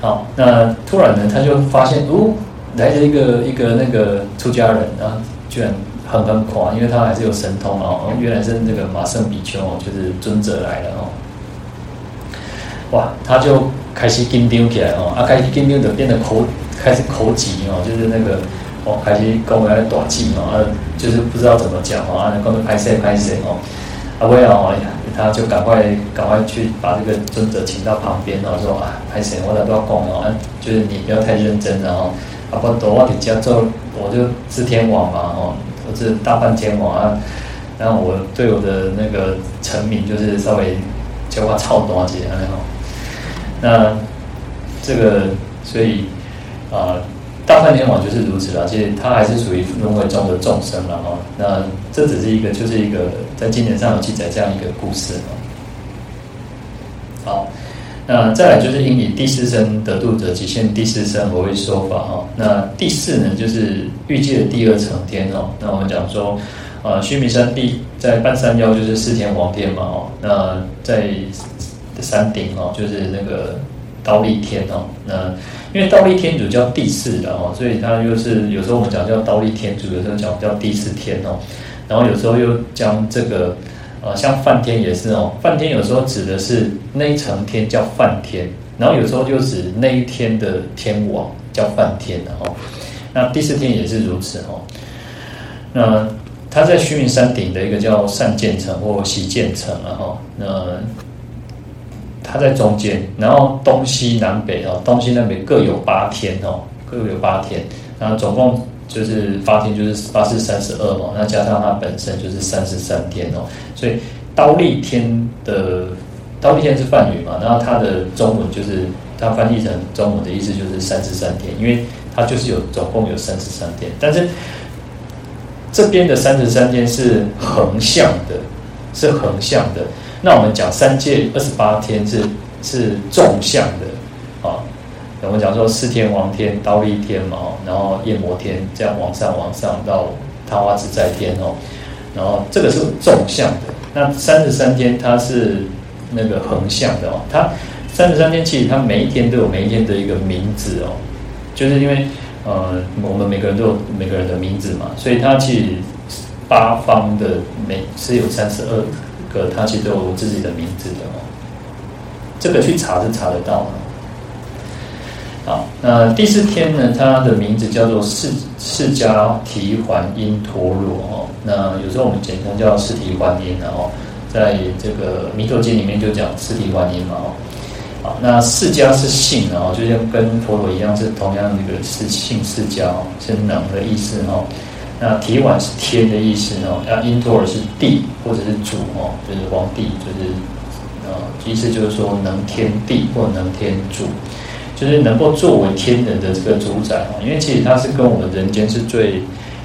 好，那突然呢，他就发现哦，来了一个一个那个出家人啊，居然很很狂，因为他还是有神通哦。原来是那个马胜比丘，就是尊者来了哦。哇，他就开始紧张起来哦，啊，开始紧张的变得口开始口急哦，就是那个哦，开始讲话大气嘛，啊，就是不知道怎么讲哦，啊，讲的拍谢拍谢哦，啊，不要哦。他就赶快赶快去把这个尊者请到旁边，然后说啊，拍谁我来都要讲哦，就是你不要太认真了哦。啊，不多我家做，我就是天王嘛哦，我是大半天王啊。然后我对我的那个臣民就是稍微叫我操多些那种。那这个所以啊。呃大梵天王就是如此啦，其实他还是属于轮回中的众生了哈。那这只是一个，就是一个在经典上有记载这样一个故事。好，那再来就是应以第四声得度者，即现第四身而为说法哈。那第四呢，就是预计的第二层天哦。那我们讲说，呃，须弥山第在半山腰就是四天王殿嘛哦。那在山顶哦，就是那个忉利天哦。那因为忉利天主叫第四的哦，所以他就是有时候我们讲叫忉利天主，有时候讲叫第四天哦。然后有时候又将这个呃，像梵天也是哦，梵天有时候指的是那一层天叫梵天，然后有时候就指那一天的天王叫梵天的哦。那第四天也是如此哦。那他在须弥山顶的一个叫善建城或喜建城了哈。那它在中间，然后东西南北哦，东西南北各有八天哦，各有八天，然后总共就是八天，就是八四三十二嘛，那加上它本身就是三十三天哦，所以刀利天的刀利天是梵语嘛，然后它的中文就是它翻译成中文的意思就是三十三天，因为它就是有总共有三十三天，但是这边的三十三天是横向的，是横向的。那我们讲三界二十八天是是纵向的啊。我们讲说四天王天、刀立天嘛，然后夜摩天这样往上往上到他化自在天哦。然后这个是纵向的，那三十三天它是那个横向的哦。它三十三天其实它每一天都有每一天的一个名字哦，就是因为呃我们每个人都有每个人的名字嘛，所以它其实八方的每是有三十二个，它其实都有自己的名字的哦。这个去查是查得到的。好，那第四天呢，它的名字叫做释释迦提桓因陀罗哦。那有时候我们简称叫释提桓因，然后在这个弥陀经里面就讲释提桓因嘛哦。好，那释迦是姓，然后就像跟陀罗一样，是同样一个是姓释迦哦，是能的意思哦。那提桓是天的意思哦，那因陀罗是地或者是主哦，就是皇帝，就是呃，意思就是说能天地或能天主。就是能够作为天人的这个主宰哦，因为其实它是跟我们人间是最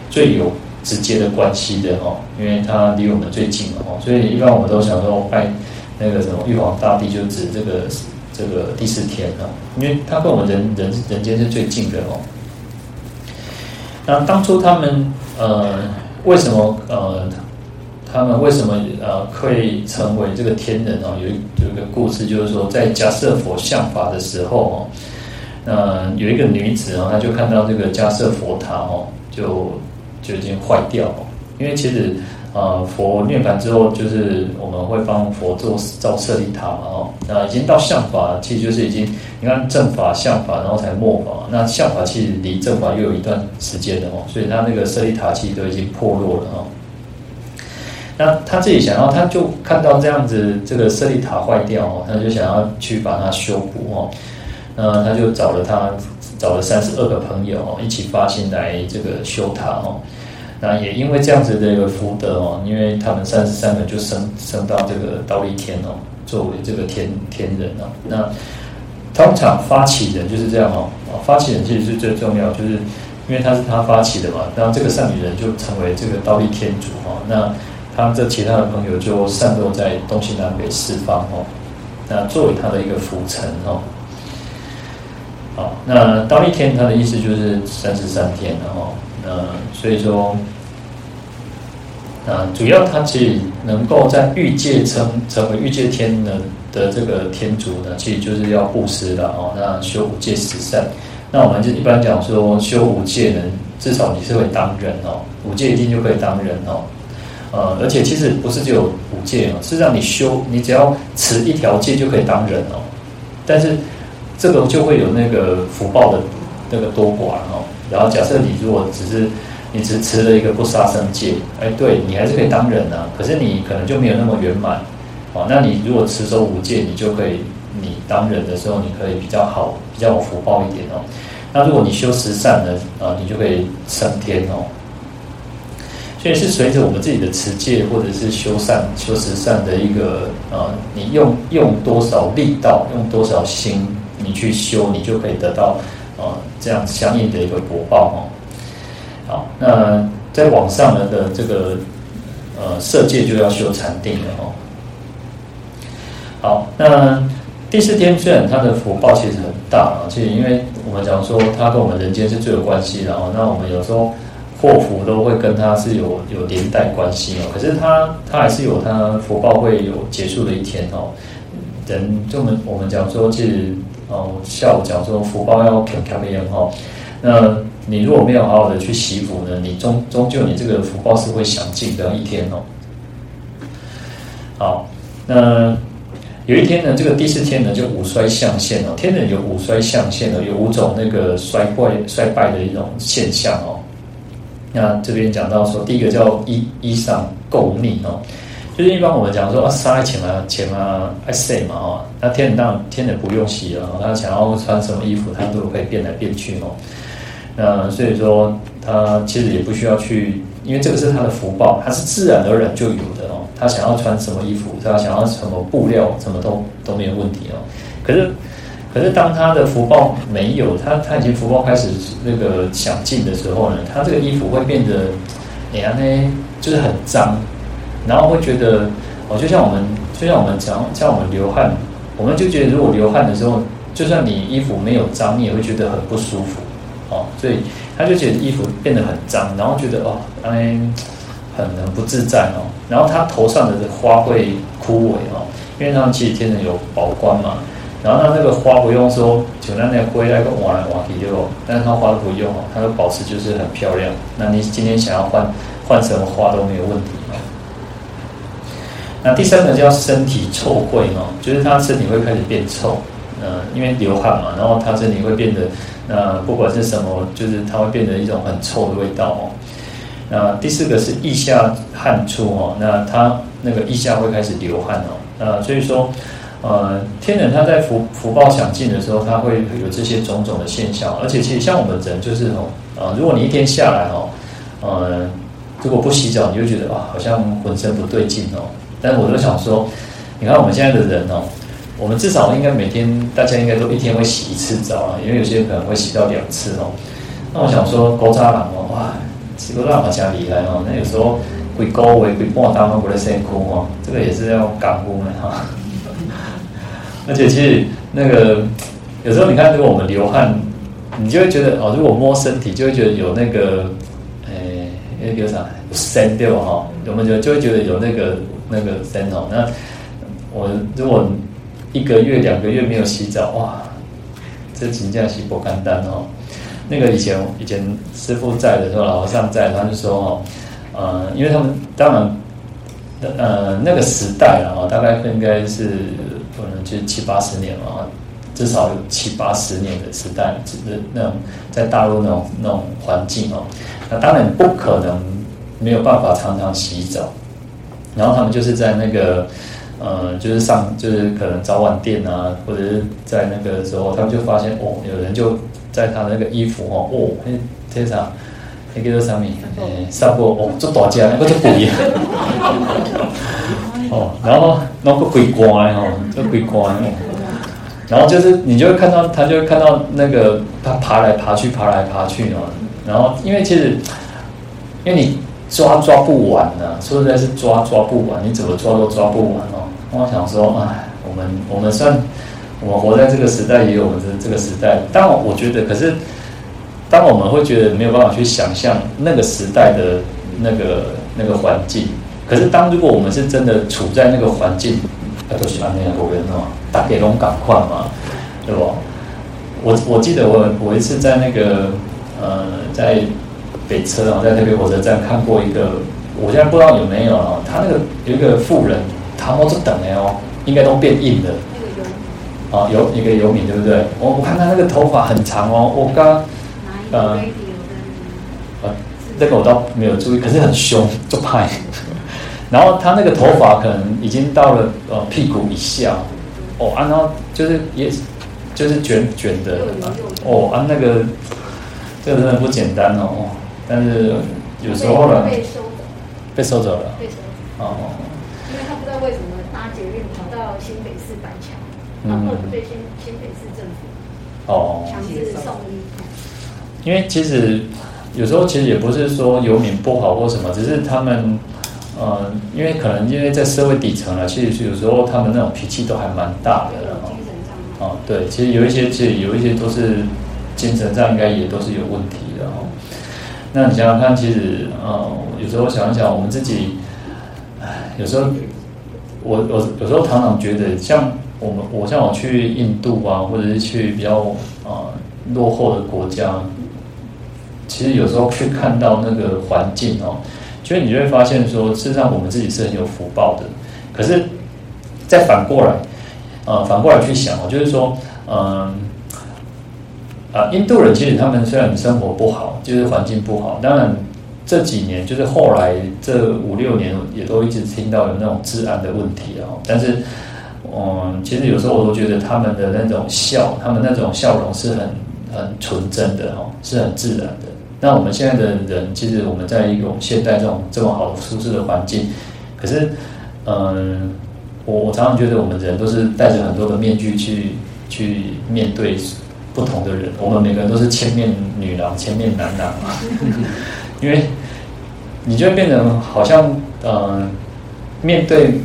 最有直接的关系的哦，因为它离我们最近了哦，所以一般我们都想说拜那个什么玉皇大帝，就指这个这个第四天哦，因为他跟我们人人人间是最近的哦。那当初他们呃为什么呃？他们为什么呃可以成为这个天人哦？有一有一个故事，就是说在迦舍佛像法的时候哦，那有一个女子哦，她就看到这个迦舍佛塔哦，就就已经坏掉了。因为其实呃佛涅槃之后，就是我们会帮佛做造舍利塔嘛哦，那已经到相法，其实就是已经你看正法、相法，然后才末法。那相法其实离正法又有一段时间的哦，所以他那个舍利塔其实都已经破落了哦。那他自己想要，他就看到这样子，这个舍利塔坏掉哦，他就想要去把它修补哦。那他就找了他找了三十二个朋友哦，一起发心来这个修塔哦。那也因为这样子的一个福德哦，因为他们三十三个就升升到这个忉利天哦，作为这个天天人哦。那通常发起人就是这样哦，发起人其实是最重要，就是因为他是他发起的嘛，然后这个善女人就成为这个忉利天主哦。那他这其他的朋友就散落在东西南北四方哦，那作为他的一个辅臣哦。好，那忉利天他的意思就是三十三天哦，那所以说，啊，主要他其实能够在欲界成成为欲界天的的这个天主呢，其实就是要布施的哦，那修五戒十善。那我们就一般讲说修五戒呢，至少你是会当人哦，五戒一定就可以当人哦。呃，而且其实不是只有五戒哦，是让你修，你只要持一条戒就可以当人哦。但是这个就会有那个福报的那个多寡哦。然后假设你如果只是你只持了一个不杀生戒，哎，对你还是可以当人啊。可是你可能就没有那么圆满哦。那你如果持守五戒，你就可以，你当人的时候你可以比较好，比较有福报一点哦。那如果你修十善呢，啊，你就可以升天哦。所以是随着我们自己的持戒或者是修善、修十善的一个呃，你用用多少力道，用多少心，你去修，你就可以得到呃这样相应的一个果报哦。好，那在往上呢的这个呃色界就要修禅定了哦。好，那第四天虽然他的福报其实很大啊，其实因为我们讲说他跟我们人间是最有关系的哦，那我们有时候。祸福都会跟他是有有连带关系哦，可是他他还是有他福报会有结束的一天哦。人就我们我们讲说，其实哦下午讲说福报要肯看边哈。那你如果没有好好的去惜福呢，你终终究你这个福报是会享尽的一天哦。好，那有一天呢，这个第四天呢，就五衰相现哦。天人有五衰相现的，有五种那个衰败衰败的一种现象哦。那这边讲到说，第一个叫衣衣裳垢腻哦，就是一般我们讲说啊，杀钱啊钱啊爱洗嘛哦，那天人当天人不用洗了，他想要穿什么衣服，他都可以变来变去哦。那所以说他其实也不需要去，因为这个是他的福报，他是自然而然就有的哦。他想要穿什么衣服，他想要什么布料，什么都都没有问题哦。可是。可是当他的福报没有，他他已经福报开始那个享尽的时候呢，他这个衣服会变得，哎呀呢，就是很脏，然后会觉得哦，就像我们就像我们讲，像我们流汗，我们就觉得如果流汗的时候，就算你衣服没有脏，你也会觉得很不舒服所以他就觉得衣服变得很脏，然后觉得哦，哎，很很不自在哦，然后他头上的花会枯萎哦，因为他们其实天生有宝冠嘛。然后他那个花不用说，就那那灰那个瓦瓦皮就，但是他花都不用哦，它都保持就是很漂亮。那你今天想要换换什么花都没有问题哦。那第三个叫身体臭秽哦，就是他身体会开始变臭，呃，因为流汗嘛，然后他身体会变得，那不管是什么，就是它会变得一种很臭的味道哦。那第四个是腋下汗出哦，那他那个腋下会开始流汗哦，那所以说。呃，天人他在福福报享尽的时候，他会有这些种种的现象，而且其实像我们人就是哦，呃，如果你一天下来哦，呃，如果不洗澡，你就觉得哇，好像浑身不对劲哦。但是我就想说，你看我们现在的人哦，我们至少应该每天大家应该都一天会洗一次澡啊，因为有些人可能会洗到两次哦。那我想说，古早人哦，哇，洗个澡好像厉害哦。那有时候鬼高位鬼半当都不在辛苦哦，这个也是要感悟的哈。而且其实那个有时候你看，如果我们流汗，你就会觉得哦，如果摸身体，就会觉得有那个，诶，有啥酸掉哈？我们就就会觉得有那个那个酸哦。那我如果一个月两个月没有洗澡，哇，这真正是不简单哦。那个以前以前师傅在的时候，老和尚在，他就说哦，呃，因为他们当然，呃，那个时代啊，大概应该是。可能就七八十年了，至少有七八十年的时代，就是那种在大陆那种那种环境哦，那当然不可能没有办法常常洗澡，然后他们就是在那个呃，就是上就是可能早晚店啊，或者是在那个时候，他们就发现哦，有人就在他那个衣服哦，哦，那天上那个叫什么？诶，上过哦，做大家，那个就不一样。哦，然后那个鬼怪哦，这鬼怪哦，然后就是你就会看到他，就会看到那个他爬来爬去，爬来爬去哦。然后因为其实，因为你抓抓不完呢、啊，说实在是抓抓不完，你怎么抓都抓不完哦。我想说，哎，我们我们算我们活在这个时代，也有我们这这个时代。但我觉得，可是当我们会觉得没有办法去想象那个时代的那个那个环境。可是，当如果我们是真的处在那个环境，那都是安那样过人哦，打给龙港矿嘛，对不？我我记得我我一次在那个呃，在北车啊，在那边火车站看过一个，我现在不知道有没有啊，他那个有一个妇人，他摸着等的哦，应该都变硬的。啊，有一个游民，对不对？我我看他那个头发很长哦，我刚呃，呃，这个我倒没有注意，可是很凶，就派。然后他那个头发可能已经到了呃屁股以下，哦啊，然后就是也就是卷卷的，哦啊，那个这个真的不简单哦，但是有时候呢，被收走。了，被收走。了，哦，因为他不知道为什么搭捷运跑到新北市板桥，然后被新新北市政府哦强制送医。因为其实有时候其实也不是说游民不好或什么，只是他们。呃，因为可能因为在社会底层啊，其实有时候他们那种脾气都还蛮大的，精。哦，对，其实有一些，其实有一些都是精神上应该也都是有问题的哦。那你想想看，其实呃，有时候想一想，我们自己，唉，有时候我我有时候常常觉得，像我们我像我去印度啊，或者是去比较啊、落后的国家，其实有时候去看到那个环境哦。所以你就会发现说，事实上我们自己是很有福报的。可是，再反过来，呃，反过来去想哦，就是说，嗯、啊，印度人其实他们虽然生活不好，就是环境不好，当然这几年就是后来这五六年也都一直听到有那种治安的问题啊。但是，嗯、其实有时候我都觉得他们的那种笑，他们那种笑容是很很纯真的哦，是很自然的。那我们现在的人，其实我们在一种现代这种这么好的舒适的环境，可是，嗯，我我常常觉得我们人都是戴着很多的面具去去面对不同的人。我们每个人都是千面女郎、千面男郎嘛，因为你就会变成好像呃，面对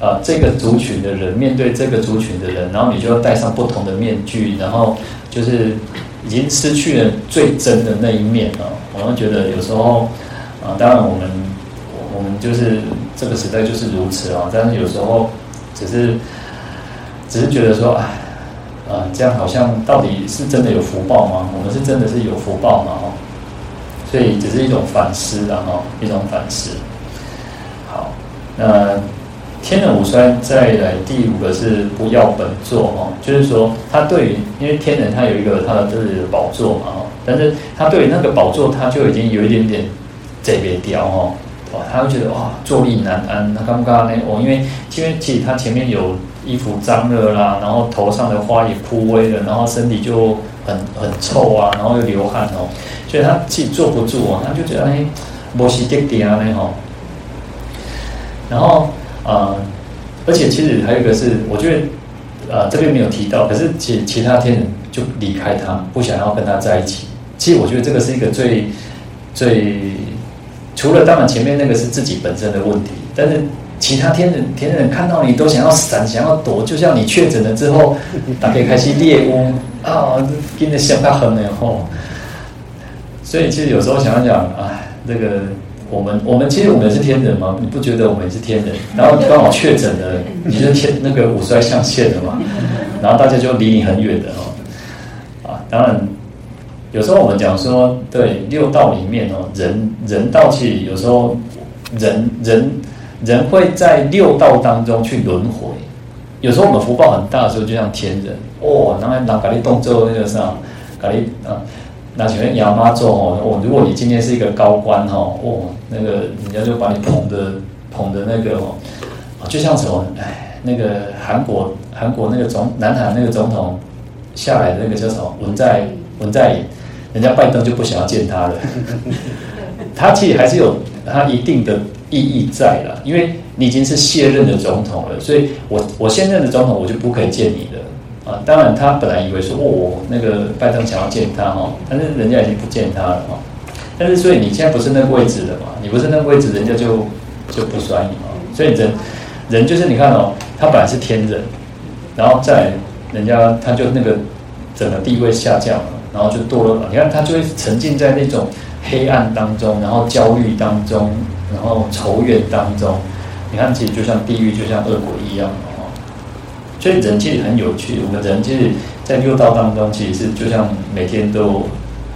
呃这个族群的人，面对这个族群的人，然后你就要戴上不同的面具，然后就是已经失去了最真的那一面了。我们觉得有时候啊、当然我们我们就是这个时代就是如此啊，但是有时候只是只是觉得说，哎，啊、这样好像到底是真的有福报吗？我们是真的是有福报吗？哦所以只是一种反思，然后一种反思。好，那天人五衰再来第五个是不要本座哦，就是说他对于因为天人他有一个他的自己的宝座嘛哦，但是他对于那个宝座他就已经有一点点这边雕哦，哇，他会觉得哇坐立难安，那刚刚呢哦，因为因为其实他前面有衣服脏了啦，然后头上的花也枯萎了，然后身体就很很臭啊，然后又流汗哦。所以他自己坐不住哦，他就觉得哎，摩西爹爹啊那吼。然后呃，而且其实还有一个是，我觉得呃这边没有提到，可是其其他天人就离开他，不想要跟他在一起。其实我觉得这个是一个最最，除了当然前面那个是自己本身的问题，但是其他天人天人看到你都想要闪，想要躲，就像你确诊了之后，打开开始猎巫啊，跟着想他很然后。所以其实有时候想想，哎，这个我们我们其实我们是天人嘛？你不觉得我们是天人？然后刚好确诊了，你是天那个五衰象限了嘛？然后大家就离你很远的哦。啊，当然有时候我们讲说，对六道里面哦，人人道其实有时候人人人会在六道当中去轮回。有时候我们福报很大的时候，就像天人哦，然后拿咖喱动作那个啥咖喱啊。那请问亚妈做哦，如果你今天是一个高官哦，哦，那个人家就把你捧的捧的那个哦，就像什么哎，那个韩国韩国那个总南韩那个总统下来的那个叫什么文在文在寅，人家拜登就不想要见他了。他其实还是有他一定的意义在了，因为你已经是卸任的总统了，所以我我现任的总统我就不可以见你的。啊，当然，他本来以为说，哦，那个拜登想要见他哈，但是人家已经不见他了哈。但是，所以你现在不是那个位置的嘛？你不是那个位置，人家就就不甩你嘛。所以人，人就是你看哦，他本来是天人，然后再人家他就那个整个地位下降了，然后就堕落了。你看他就会沉浸在那种黑暗当中，然后焦虑当中，然后仇怨当中。你看，其实就像地狱，就像恶鬼一样。所以人其实很有趣，我们人其实，在六道当中，其实是就像每天都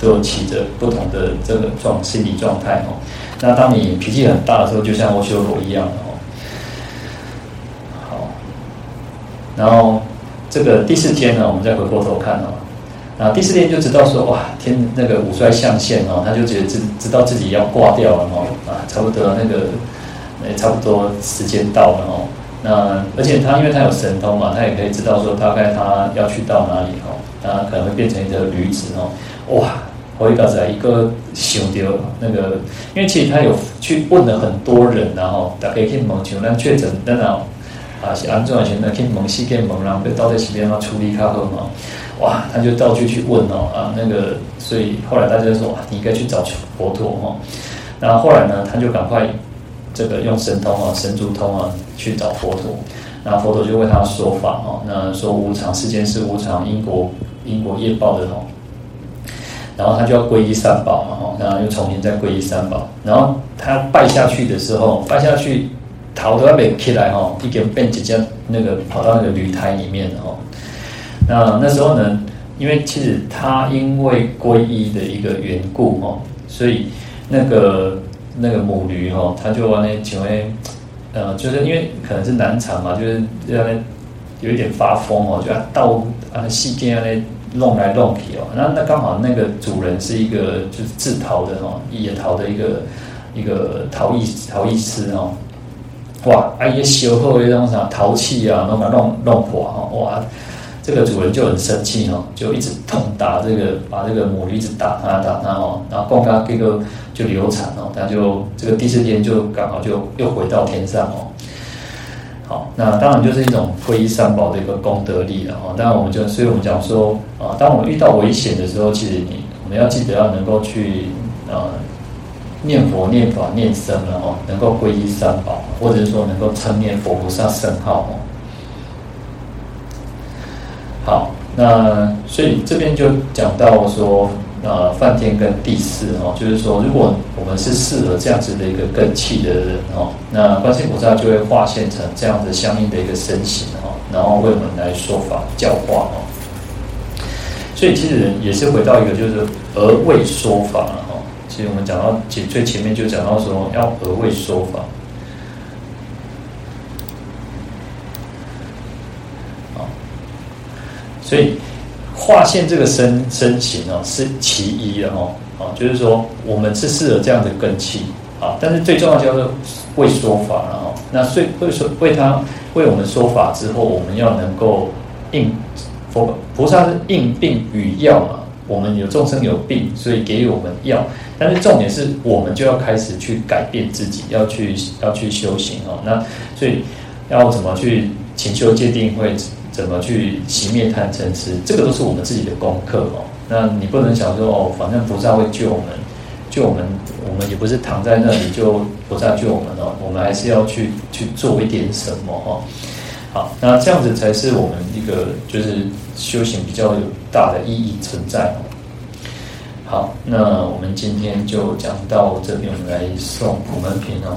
都有起着不同的这个状心理状态哦。那当你脾气很大的时候，就像阿修罗一样哦。好，然后这个第四天呢，我们再回过头看哦。然后第四天就知道说，哇，天那个五衰象限哦，他就觉得知知道自己要挂掉了哦，啊，差不多那个，诶，差不多时间到了哦。那而且他因为他有神通嘛，他也可以知道说大概他要去到哪里哦，他可能会变成一个驴子哦，哇！我一个一个想到那个，因为其实他有去问了很多人，然后大家可以问，像咱确诊，然后啊是安怎的，现在可以问西，可以问，然后被到底是边要处理较好嘛？哇！他就到处去问哦啊那个，所以后来大家就说，你应该去找佛陀哈。然后后来呢，他就赶快。这个用神通啊，神足通啊，去找佛陀，那佛陀就为他说法哦，那说无常，世间是无常，因果因果业报的哦，然后他就要皈依三宝嘛哈，然后又重新再皈依三宝，然后他拜下去的时候，拜下去头都要被起来哈，一根变直接那个跑到那个旅台里面哦，那那时候呢，因为其实他因为皈依的一个缘故哦，所以那个。那个母驴哈，他就往那请问，呃，就是因为可能是难产嘛，就是让那有一点发疯哦，就要倒啊那细电啊那弄来弄去哦，那那刚好那个主人是一个就是自逃的哦，野逃的一个一个逃逸逃逸师哦，哇，哎呀，修后那种啥淘气啊，弄把弄弄破哈，哇。这个主人就很生气哦，就一直痛打这个，把这个母驴一直打他打他哦，然后供他这个就流产哦，他就这个第四天就刚好就又回到天上哦。好，那当然就是一种皈依三宝的一个功德力了哦。当然我们就，所以我们讲说啊，当我们遇到危险的时候，其实你我们要记得要能够去呃念佛、念法、念僧了哦，能够皈依三宝，或者是说能够称念佛菩萨圣号哦。好，那所以这边就讲到说。呃，梵天跟地势哦，就是说，如果我们是适合这样子的一个根器的人哦，那观世音菩萨就会化现成这样子相应的一个身形哦，然后为我们来说法教化哦。所以其实也是回到一个，就是而为说法了哈。其实我们讲到最最前面就讲到说要而为说法，好，所以。化现这个身身形哦，是其一的哦，啊，就是说我们是适合这样的根器啊，但是最重要就是为说法了哦。那所以为说为他为我们说法之后，我们要能够应佛菩萨是应病与药嘛，我们有众生有病，所以给予我们药，但是重点是我们就要开始去改变自己，要去要去修行哦。那所以要怎么去勤修戒定慧？怎么去熄灭贪嗔痴？这个都是我们自己的功课哦。那你不能想说哦，反正菩萨会救我们，救我们，我们也不是躺在那里就菩萨救我们哦。我们还是要去去做一点什么哈。好，那这样子才是我们一个就是修行比较有大的意义存在。好，那我们今天就讲到这边，我们来送普门品哦。